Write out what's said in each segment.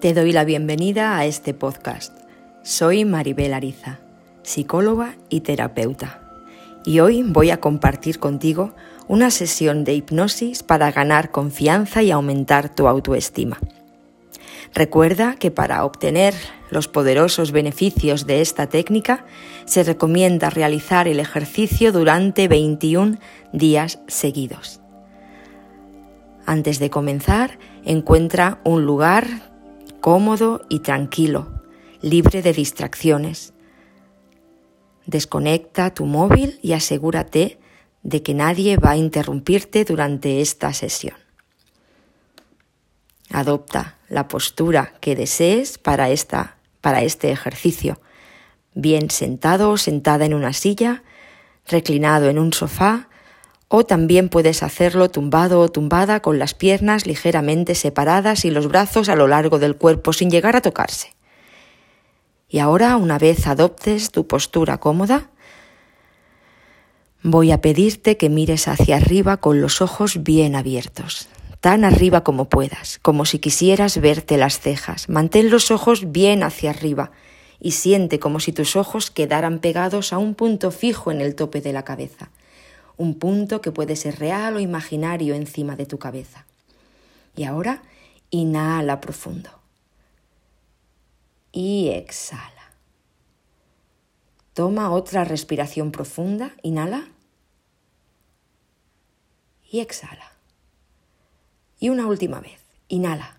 Te doy la bienvenida a este podcast. Soy Maribel Ariza, psicóloga y terapeuta. Y hoy voy a compartir contigo una sesión de hipnosis para ganar confianza y aumentar tu autoestima. Recuerda que para obtener los poderosos beneficios de esta técnica se recomienda realizar el ejercicio durante 21 días seguidos. Antes de comenzar, encuentra un lugar cómodo y tranquilo, libre de distracciones. Desconecta tu móvil y asegúrate de que nadie va a interrumpirte durante esta sesión. Adopta la postura que desees para, esta, para este ejercicio, bien sentado o sentada en una silla, reclinado en un sofá, o también puedes hacerlo tumbado o tumbada con las piernas ligeramente separadas y los brazos a lo largo del cuerpo sin llegar a tocarse. Y ahora, una vez adoptes tu postura cómoda, voy a pedirte que mires hacia arriba con los ojos bien abiertos, tan arriba como puedas, como si quisieras verte las cejas. Mantén los ojos bien hacia arriba y siente como si tus ojos quedaran pegados a un punto fijo en el tope de la cabeza un punto que puede ser real o imaginario encima de tu cabeza. Y ahora inhala profundo. Y exhala. Toma otra respiración profunda, inhala y exhala. Y una última vez, inhala.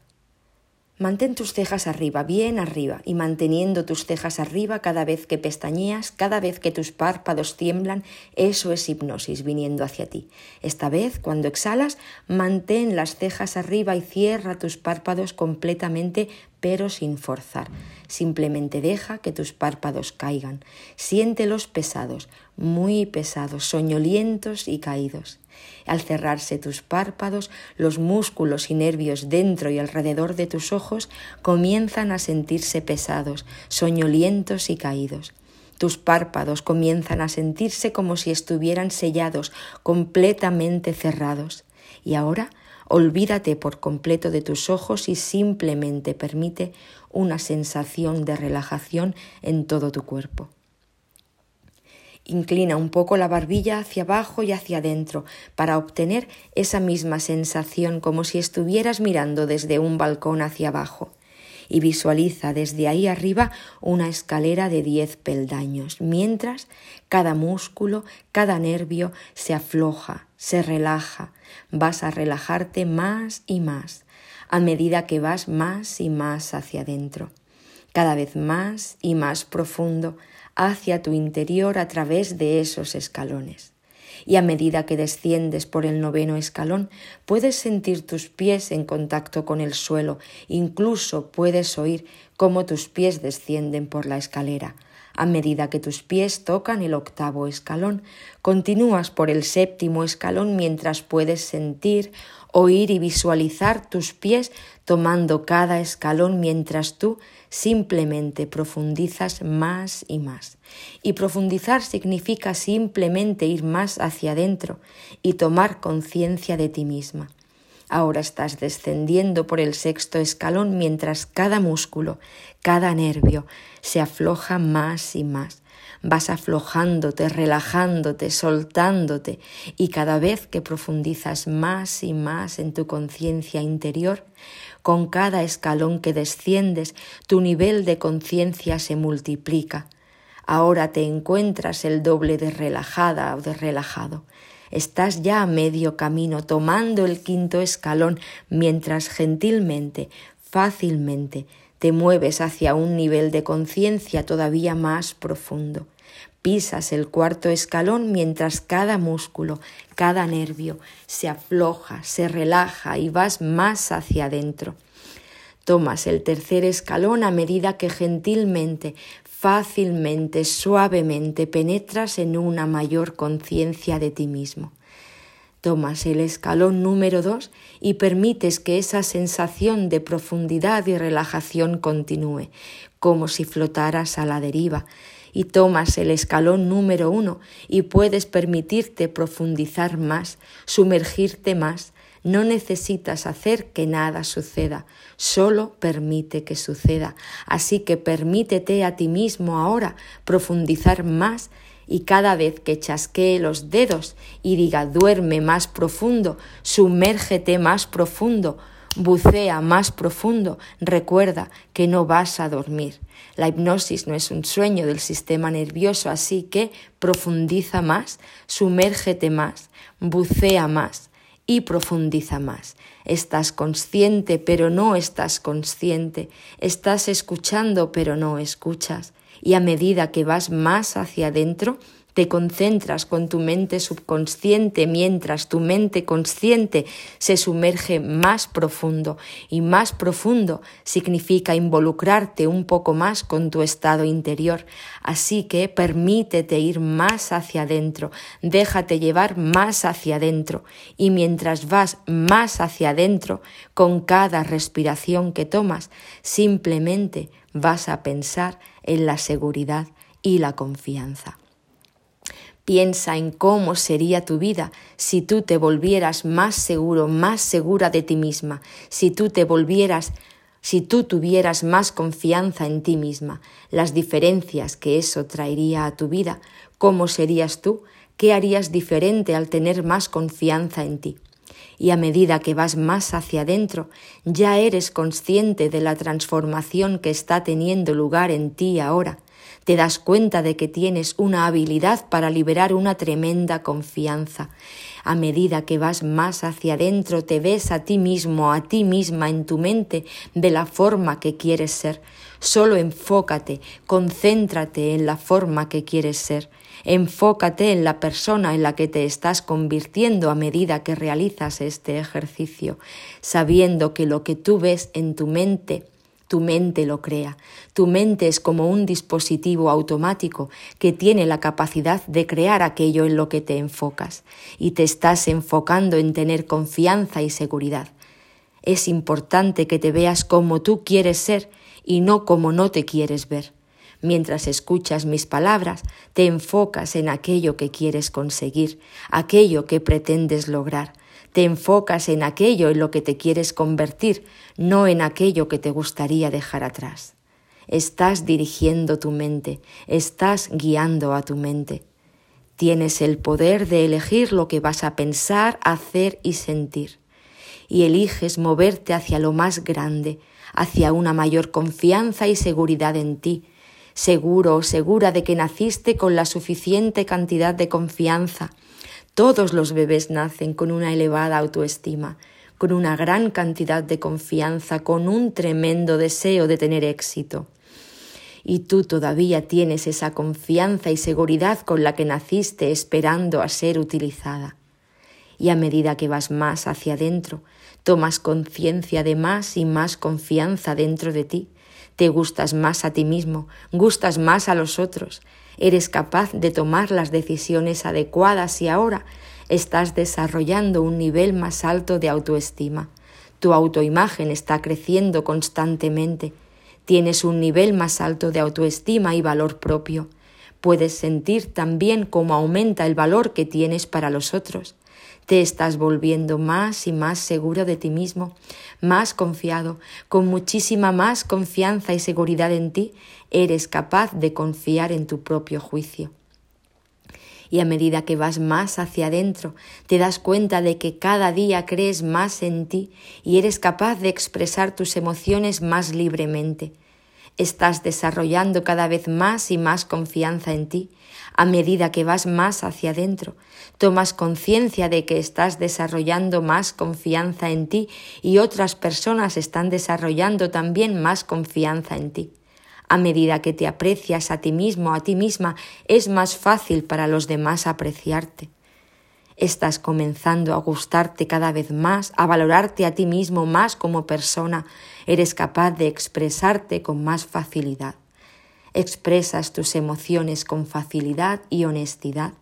Mantén tus cejas arriba, bien arriba, y manteniendo tus cejas arriba cada vez que pestañeas, cada vez que tus párpados tiemblan, eso es hipnosis viniendo hacia ti. Esta vez, cuando exhalas, mantén las cejas arriba y cierra tus párpados completamente, pero sin forzar. Simplemente deja que tus párpados caigan. Siéntelos pesados, muy pesados, soñolientos y caídos. Al cerrarse tus párpados, los músculos y nervios dentro y alrededor de tus ojos comienzan a sentirse pesados, soñolientos y caídos. Tus párpados comienzan a sentirse como si estuvieran sellados, completamente cerrados. Y ahora olvídate por completo de tus ojos y simplemente permite una sensación de relajación en todo tu cuerpo. Inclina un poco la barbilla hacia abajo y hacia adentro para obtener esa misma sensación como si estuvieras mirando desde un balcón hacia abajo. Y visualiza desde ahí arriba una escalera de diez peldaños, mientras cada músculo, cada nervio se afloja, se relaja. Vas a relajarte más y más a medida que vas más y más hacia adentro, cada vez más y más profundo hacia tu interior a través de esos escalones. Y a medida que desciendes por el noveno escalón, puedes sentir tus pies en contacto con el suelo, incluso puedes oír cómo tus pies descienden por la escalera. A medida que tus pies tocan el octavo escalón, continúas por el séptimo escalón mientras puedes sentir, oír y visualizar tus pies tomando cada escalón mientras tú simplemente profundizas más y más. Y profundizar significa simplemente ir más hacia adentro y tomar conciencia de ti misma. Ahora estás descendiendo por el sexto escalón mientras cada músculo, cada nervio se afloja más y más. Vas aflojándote, relajándote, soltándote y cada vez que profundizas más y más en tu conciencia interior, con cada escalón que desciendes, tu nivel de conciencia se multiplica. Ahora te encuentras el doble de relajada o de relajado. Estás ya a medio camino tomando el quinto escalón mientras gentilmente, fácilmente, te mueves hacia un nivel de conciencia todavía más profundo. Pisas el cuarto escalón mientras cada músculo, cada nervio se afloja, se relaja y vas más hacia adentro. Tomas el tercer escalón a medida que gentilmente, fácilmente, suavemente penetras en una mayor conciencia de ti mismo. Tomas el escalón número dos y permites que esa sensación de profundidad y relajación continúe, como si flotaras a la deriva, y tomas el escalón número uno y puedes permitirte profundizar más, sumergirte más, No necesitas hacer que nada suceda, solo permite que suceda. Así que permítete a ti mismo ahora profundizar más y cada vez que chasquee los dedos y diga duerme más profundo, sumérgete más profundo, bucea más profundo, recuerda que no vas a dormir. La hipnosis no es un sueño del sistema nervioso, así que profundiza más, sumérgete más, bucea más y profundiza más. Estás consciente pero no estás consciente, estás escuchando pero no escuchas y a medida que vas más hacia adentro, te concentras con tu mente subconsciente mientras tu mente consciente se sumerge más profundo y más profundo significa involucrarte un poco más con tu estado interior. Así que permítete ir más hacia adentro, déjate llevar más hacia adentro y mientras vas más hacia adentro con cada respiración que tomas, simplemente vas a pensar en la seguridad y la confianza. Piensa en cómo sería tu vida si tú te volvieras más seguro, más segura de ti misma, si tú te volvieras, si tú tuvieras más confianza en ti misma, las diferencias que eso traería a tu vida, cómo serías tú, qué harías diferente al tener más confianza en ti. Y a medida que vas más hacia adentro, ya eres consciente de la transformación que está teniendo lugar en ti ahora te das cuenta de que tienes una habilidad para liberar una tremenda confianza. A medida que vas más hacia adentro, te ves a ti mismo, a ti misma en tu mente de la forma que quieres ser. Solo enfócate, concéntrate en la forma que quieres ser. Enfócate en la persona en la que te estás convirtiendo a medida que realizas este ejercicio, sabiendo que lo que tú ves en tu mente tu mente lo crea. Tu mente es como un dispositivo automático que tiene la capacidad de crear aquello en lo que te enfocas y te estás enfocando en tener confianza y seguridad. Es importante que te veas como tú quieres ser y no como no te quieres ver. Mientras escuchas mis palabras, te enfocas en aquello que quieres conseguir, aquello que pretendes lograr te enfocas en aquello en lo que te quieres convertir, no en aquello que te gustaría dejar atrás. Estás dirigiendo tu mente, estás guiando a tu mente. Tienes el poder de elegir lo que vas a pensar, hacer y sentir. Y eliges moverte hacia lo más grande, hacia una mayor confianza y seguridad en ti, seguro o segura de que naciste con la suficiente cantidad de confianza, todos los bebés nacen con una elevada autoestima, con una gran cantidad de confianza, con un tremendo deseo de tener éxito. Y tú todavía tienes esa confianza y seguridad con la que naciste esperando a ser utilizada. Y a medida que vas más hacia adentro, tomas conciencia de más y más confianza dentro de ti, te gustas más a ti mismo, gustas más a los otros, eres capaz de tomar las decisiones adecuadas y ahora estás desarrollando un nivel más alto de autoestima. Tu autoimagen está creciendo constantemente. Tienes un nivel más alto de autoestima y valor propio. Puedes sentir también cómo aumenta el valor que tienes para los otros. Te estás volviendo más y más seguro de ti mismo, más confiado, con muchísima más confianza y seguridad en ti, eres capaz de confiar en tu propio juicio. Y a medida que vas más hacia adentro, te das cuenta de que cada día crees más en ti y eres capaz de expresar tus emociones más libremente. Estás desarrollando cada vez más y más confianza en ti a medida que vas más hacia adentro. Tomas conciencia de que estás desarrollando más confianza en ti y otras personas están desarrollando también más confianza en ti. A medida que te aprecias a ti mismo, a ti misma, es más fácil para los demás apreciarte. Estás comenzando a gustarte cada vez más, a valorarte a ti mismo más como persona. Eres capaz de expresarte con más facilidad. Expresas tus emociones con facilidad y honestidad.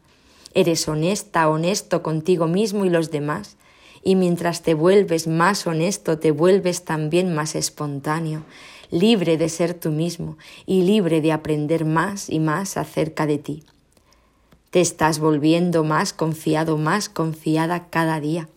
Eres honesta, honesto contigo mismo y los demás. Y mientras te vuelves más honesto, te vuelves también más espontáneo, libre de ser tú mismo y libre de aprender más y más acerca de ti. Te estás volviendo más confiado, más confiada cada día.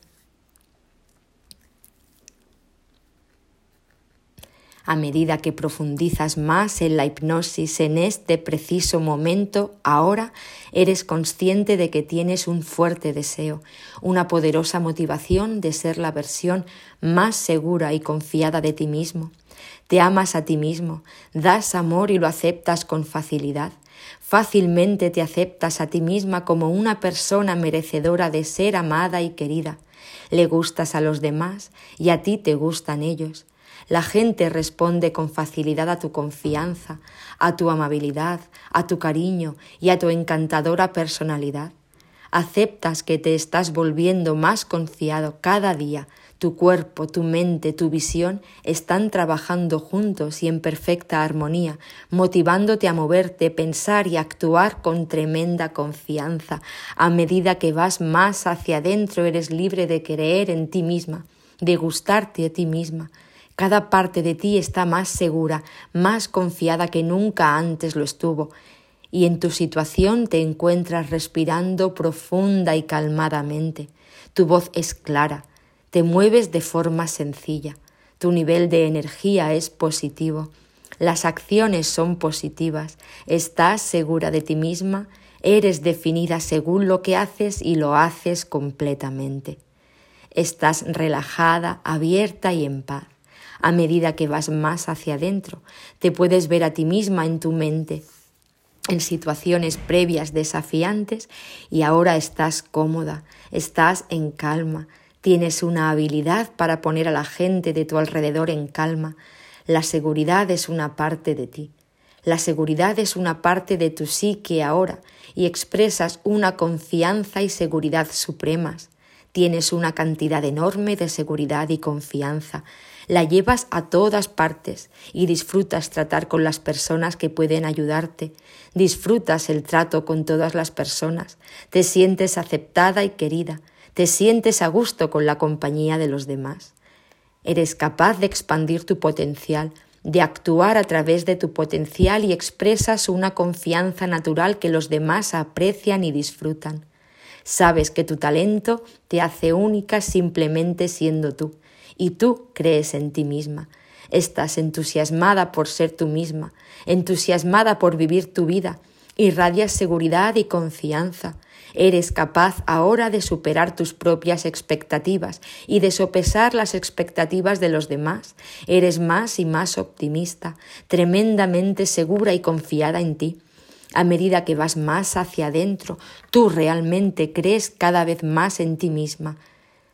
A medida que profundizas más en la hipnosis en este preciso momento, ahora eres consciente de que tienes un fuerte deseo, una poderosa motivación de ser la versión más segura y confiada de ti mismo. Te amas a ti mismo, das amor y lo aceptas con facilidad. Fácilmente te aceptas a ti misma como una persona merecedora de ser amada y querida. Le gustas a los demás y a ti te gustan ellos. La gente responde con facilidad a tu confianza, a tu amabilidad, a tu cariño y a tu encantadora personalidad. Aceptas que te estás volviendo más confiado cada día. Tu cuerpo, tu mente, tu visión están trabajando juntos y en perfecta armonía, motivándote a moverte, pensar y actuar con tremenda confianza. A medida que vas más hacia adentro eres libre de creer en ti misma, de gustarte a ti misma, cada parte de ti está más segura, más confiada que nunca antes lo estuvo, y en tu situación te encuentras respirando profunda y calmadamente. Tu voz es clara, te mueves de forma sencilla, tu nivel de energía es positivo, las acciones son positivas, estás segura de ti misma, eres definida según lo que haces y lo haces completamente. Estás relajada, abierta y en paz a medida que vas más hacia adentro. Te puedes ver a ti misma en tu mente en situaciones previas desafiantes y ahora estás cómoda, estás en calma, tienes una habilidad para poner a la gente de tu alrededor en calma. La seguridad es una parte de ti. La seguridad es una parte de tu psique ahora y expresas una confianza y seguridad supremas. Tienes una cantidad enorme de seguridad y confianza la llevas a todas partes y disfrutas tratar con las personas que pueden ayudarte, disfrutas el trato con todas las personas, te sientes aceptada y querida, te sientes a gusto con la compañía de los demás. Eres capaz de expandir tu potencial, de actuar a través de tu potencial y expresas una confianza natural que los demás aprecian y disfrutan. Sabes que tu talento te hace única simplemente siendo tú y tú crees en ti misma. Estás entusiasmada por ser tú misma, entusiasmada por vivir tu vida, irradias seguridad y confianza. Eres capaz ahora de superar tus propias expectativas y de sopesar las expectativas de los demás. Eres más y más optimista, tremendamente segura y confiada en ti. A medida que vas más hacia adentro, tú realmente crees cada vez más en ti misma.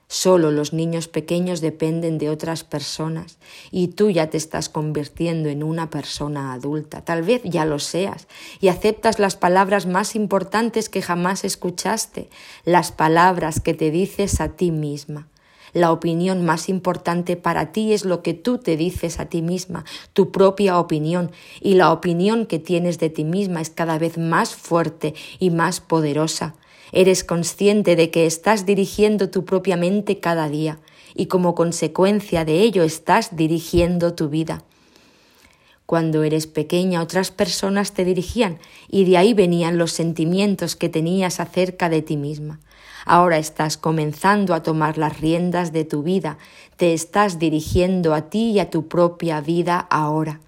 Solo los niños pequeños dependen de otras personas y tú ya te estás convirtiendo en una persona adulta. Tal vez ya lo seas y aceptas las palabras más importantes que jamás escuchaste, las palabras que te dices a ti misma. La opinión más importante para ti es lo que tú te dices a ti misma, tu propia opinión, y la opinión que tienes de ti misma es cada vez más fuerte y más poderosa. Eres consciente de que estás dirigiendo tu propia mente cada día y como consecuencia de ello estás dirigiendo tu vida. Cuando eres pequeña otras personas te dirigían y de ahí venían los sentimientos que tenías acerca de ti misma. Ahora estás comenzando a tomar las riendas de tu vida, te estás dirigiendo a ti y a tu propia vida ahora.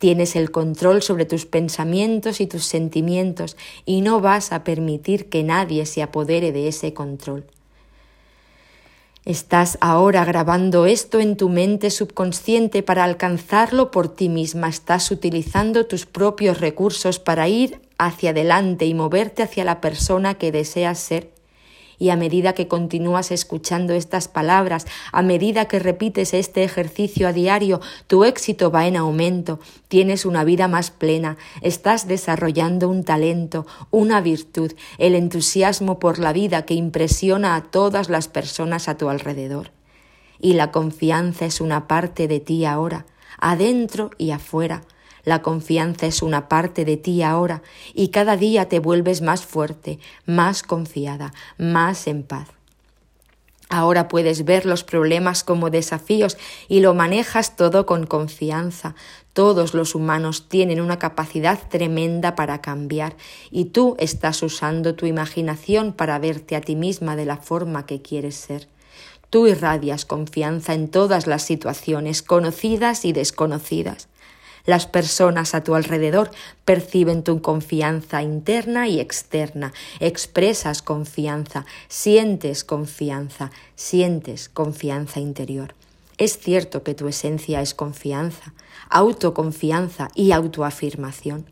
Tienes el control sobre tus pensamientos y tus sentimientos y no vas a permitir que nadie se apodere de ese control. Estás ahora grabando esto en tu mente subconsciente para alcanzarlo por ti misma. Estás utilizando tus propios recursos para ir hacia adelante y moverte hacia la persona que deseas ser y a medida que continúas escuchando estas palabras, a medida que repites este ejercicio a diario, tu éxito va en aumento, tienes una vida más plena, estás desarrollando un talento, una virtud, el entusiasmo por la vida que impresiona a todas las personas a tu alrededor. Y la confianza es una parte de ti ahora, adentro y afuera, la confianza es una parte de ti ahora y cada día te vuelves más fuerte, más confiada, más en paz. Ahora puedes ver los problemas como desafíos y lo manejas todo con confianza. Todos los humanos tienen una capacidad tremenda para cambiar y tú estás usando tu imaginación para verte a ti misma de la forma que quieres ser. Tú irradias confianza en todas las situaciones, conocidas y desconocidas. Las personas a tu alrededor perciben tu confianza interna y externa. Expresas confianza, sientes confianza, sientes confianza interior. Es cierto que tu esencia es confianza, autoconfianza y autoafirmación.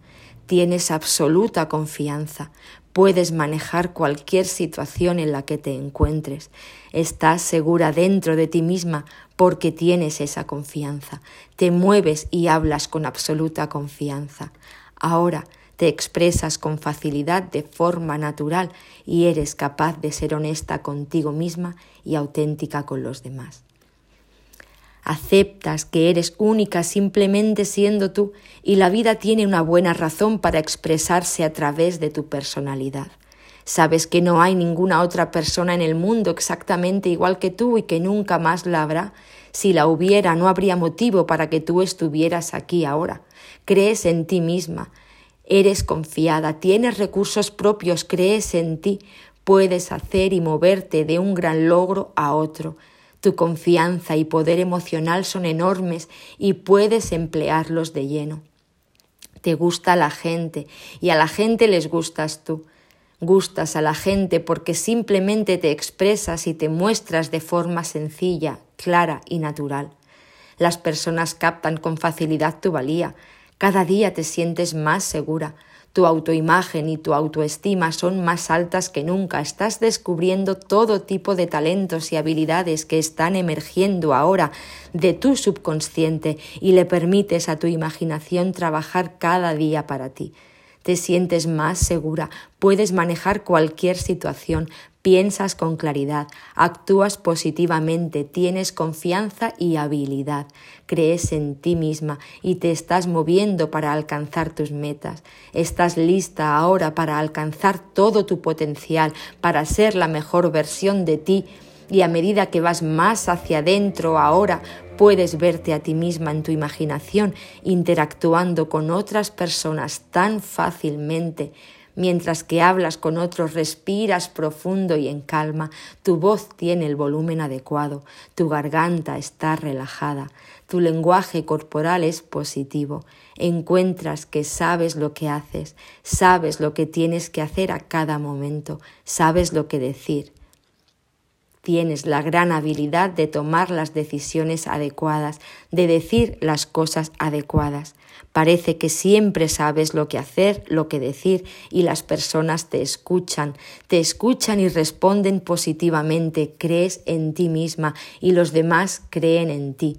Tienes absoluta confianza, puedes manejar cualquier situación en la que te encuentres. Estás segura dentro de ti misma porque tienes esa confianza. Te mueves y hablas con absoluta confianza. Ahora te expresas con facilidad de forma natural y eres capaz de ser honesta contigo misma y auténtica con los demás aceptas que eres única simplemente siendo tú y la vida tiene una buena razón para expresarse a través de tu personalidad. Sabes que no hay ninguna otra persona en el mundo exactamente igual que tú y que nunca más la habrá. Si la hubiera, no habría motivo para que tú estuvieras aquí ahora. Crees en ti misma, eres confiada, tienes recursos propios, crees en ti, puedes hacer y moverte de un gran logro a otro. Tu confianza y poder emocional son enormes y puedes emplearlos de lleno. Te gusta la gente y a la gente les gustas tú. Gustas a la gente porque simplemente te expresas y te muestras de forma sencilla, clara y natural. Las personas captan con facilidad tu valía. Cada día te sientes más segura, tu autoimagen y tu autoestima son más altas que nunca. Estás descubriendo todo tipo de talentos y habilidades que están emergiendo ahora de tu subconsciente y le permites a tu imaginación trabajar cada día para ti te sientes más segura, puedes manejar cualquier situación, piensas con claridad, actúas positivamente, tienes confianza y habilidad, crees en ti misma y te estás moviendo para alcanzar tus metas. Estás lista ahora para alcanzar todo tu potencial, para ser la mejor versión de ti y a medida que vas más hacia adentro ahora, puedes verte a ti misma en tu imaginación interactuando con otras personas tan fácilmente. Mientras que hablas con otros, respiras profundo y en calma, tu voz tiene el volumen adecuado, tu garganta está relajada, tu lenguaje corporal es positivo, encuentras que sabes lo que haces, sabes lo que tienes que hacer a cada momento, sabes lo que decir, tienes la gran habilidad de tomar las decisiones adecuadas, de decir las cosas adecuadas. Parece que siempre sabes lo que hacer, lo que decir y las personas te escuchan, te escuchan y responden positivamente, crees en ti misma y los demás creen en ti.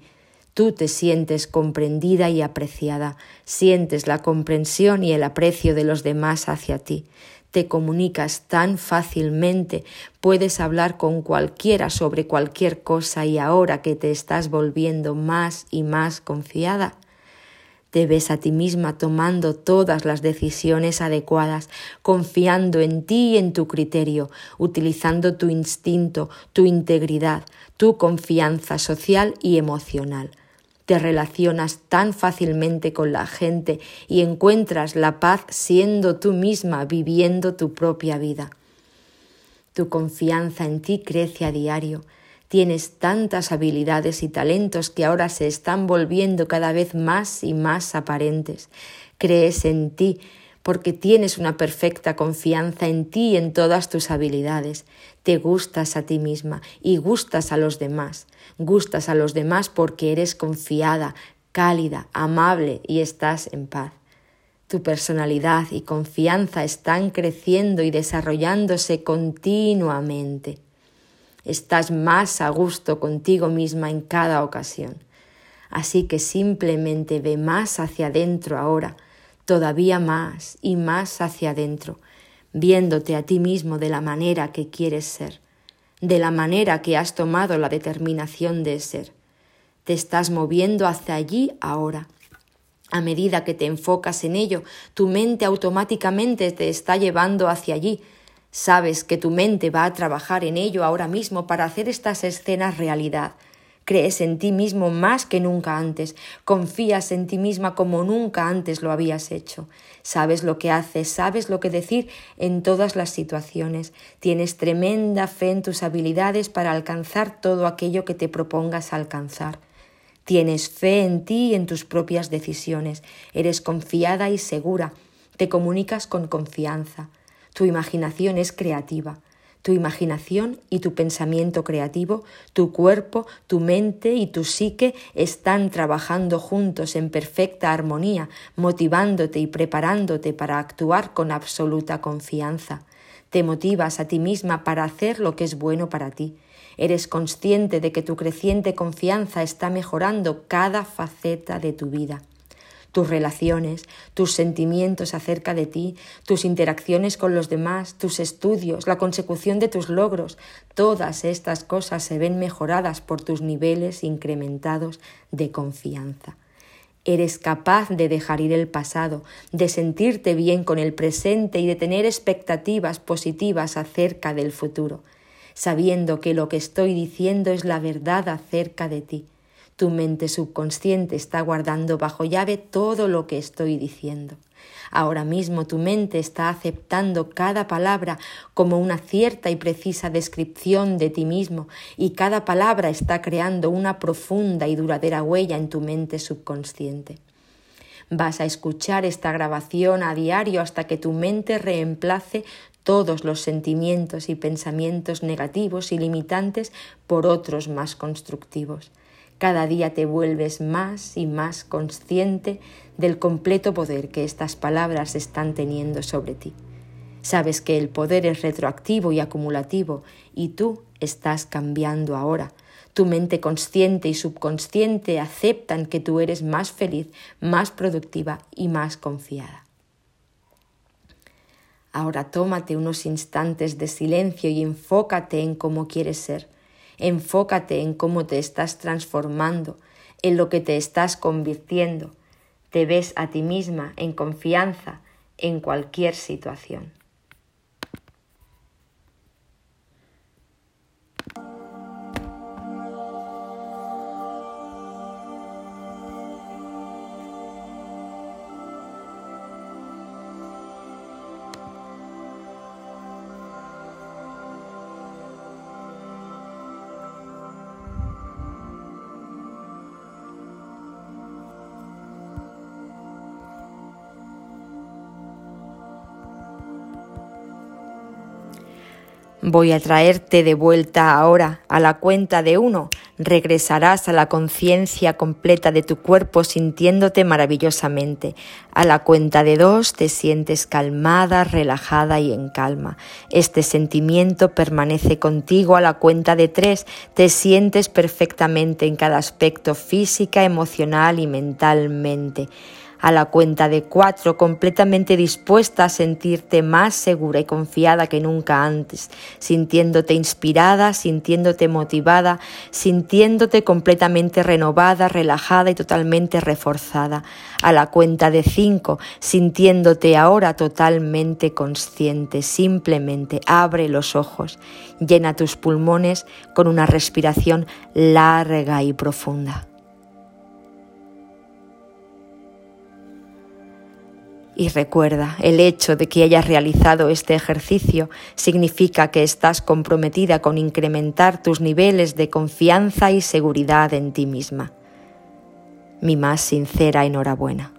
Tú te sientes comprendida y apreciada, sientes la comprensión y el aprecio de los demás hacia ti. Te comunicas tan fácilmente, puedes hablar con cualquiera sobre cualquier cosa y ahora que te estás volviendo más y más confiada, te ves a ti misma tomando todas las decisiones adecuadas, confiando en ti y en tu criterio, utilizando tu instinto, tu integridad, tu confianza social y emocional te relacionas tan fácilmente con la gente y encuentras la paz siendo tú misma viviendo tu propia vida. Tu confianza en ti crece a diario. Tienes tantas habilidades y talentos que ahora se están volviendo cada vez más y más aparentes. Crees en ti porque tienes una perfecta confianza en ti y en todas tus habilidades. Te gustas a ti misma y gustas a los demás. Gustas a los demás porque eres confiada, cálida, amable y estás en paz. Tu personalidad y confianza están creciendo y desarrollándose continuamente. Estás más a gusto contigo misma en cada ocasión. Así que simplemente ve más hacia adentro ahora, todavía más y más hacia adentro, viéndote a ti mismo de la manera que quieres ser, de la manera que has tomado la determinación de ser. Te estás moviendo hacia allí ahora. A medida que te enfocas en ello, tu mente automáticamente te está llevando hacia allí. Sabes que tu mente va a trabajar en ello ahora mismo para hacer estas escenas realidad Crees en ti mismo más que nunca antes. Confías en ti misma como nunca antes lo habías hecho. Sabes lo que haces, sabes lo que decir en todas las situaciones. Tienes tremenda fe en tus habilidades para alcanzar todo aquello que te propongas alcanzar. Tienes fe en ti y en tus propias decisiones. Eres confiada y segura. Te comunicas con confianza. Tu imaginación es creativa. Tu imaginación y tu pensamiento creativo, tu cuerpo, tu mente y tu psique están trabajando juntos en perfecta armonía, motivándote y preparándote para actuar con absoluta confianza. Te motivas a ti misma para hacer lo que es bueno para ti. Eres consciente de que tu creciente confianza está mejorando cada faceta de tu vida tus relaciones, tus sentimientos acerca de ti, tus interacciones con los demás, tus estudios, la consecución de tus logros, todas estas cosas se ven mejoradas por tus niveles incrementados de confianza. Eres capaz de dejar ir el pasado, de sentirte bien con el presente y de tener expectativas positivas acerca del futuro, sabiendo que lo que estoy diciendo es la verdad acerca de ti. Tu mente subconsciente está guardando bajo llave todo lo que estoy diciendo. Ahora mismo tu mente está aceptando cada palabra como una cierta y precisa descripción de ti mismo y cada palabra está creando una profunda y duradera huella en tu mente subconsciente. Vas a escuchar esta grabación a diario hasta que tu mente reemplace todos los sentimientos y pensamientos negativos y limitantes por otros más constructivos. Cada día te vuelves más y más consciente del completo poder que estas palabras están teniendo sobre ti. Sabes que el poder es retroactivo y acumulativo y tú estás cambiando ahora. Tu mente consciente y subconsciente aceptan que tú eres más feliz, más productiva y más confiada. Ahora tómate unos instantes de silencio y enfócate en cómo quieres ser Enfócate en cómo te estás transformando, en lo que te estás convirtiendo. Te ves a ti misma en confianza en cualquier situación. Voy a traerte de vuelta ahora a la cuenta de uno. Regresarás a la conciencia completa de tu cuerpo sintiéndote maravillosamente. A la cuenta de dos te sientes calmada, relajada y en calma. Este sentimiento permanece contigo a la cuenta de tres. Te sientes perfectamente en cada aspecto física, emocional y mentalmente a la cuenta de cuatro, completamente dispuesta a sentirte más segura y confiada que nunca antes, sintiéndote inspirada, sintiéndote motivada, sintiéndote completamente renovada, relajada y totalmente reforzada. A la cuenta de cinco, sintiéndote ahora totalmente consciente, simplemente abre los ojos, llena tus pulmones con una respiración larga y profunda. Y recuerda, el hecho de que hayas realizado este ejercicio significa que estás comprometida con incrementar tus niveles de confianza y seguridad en ti misma. Mi más sincera enhorabuena.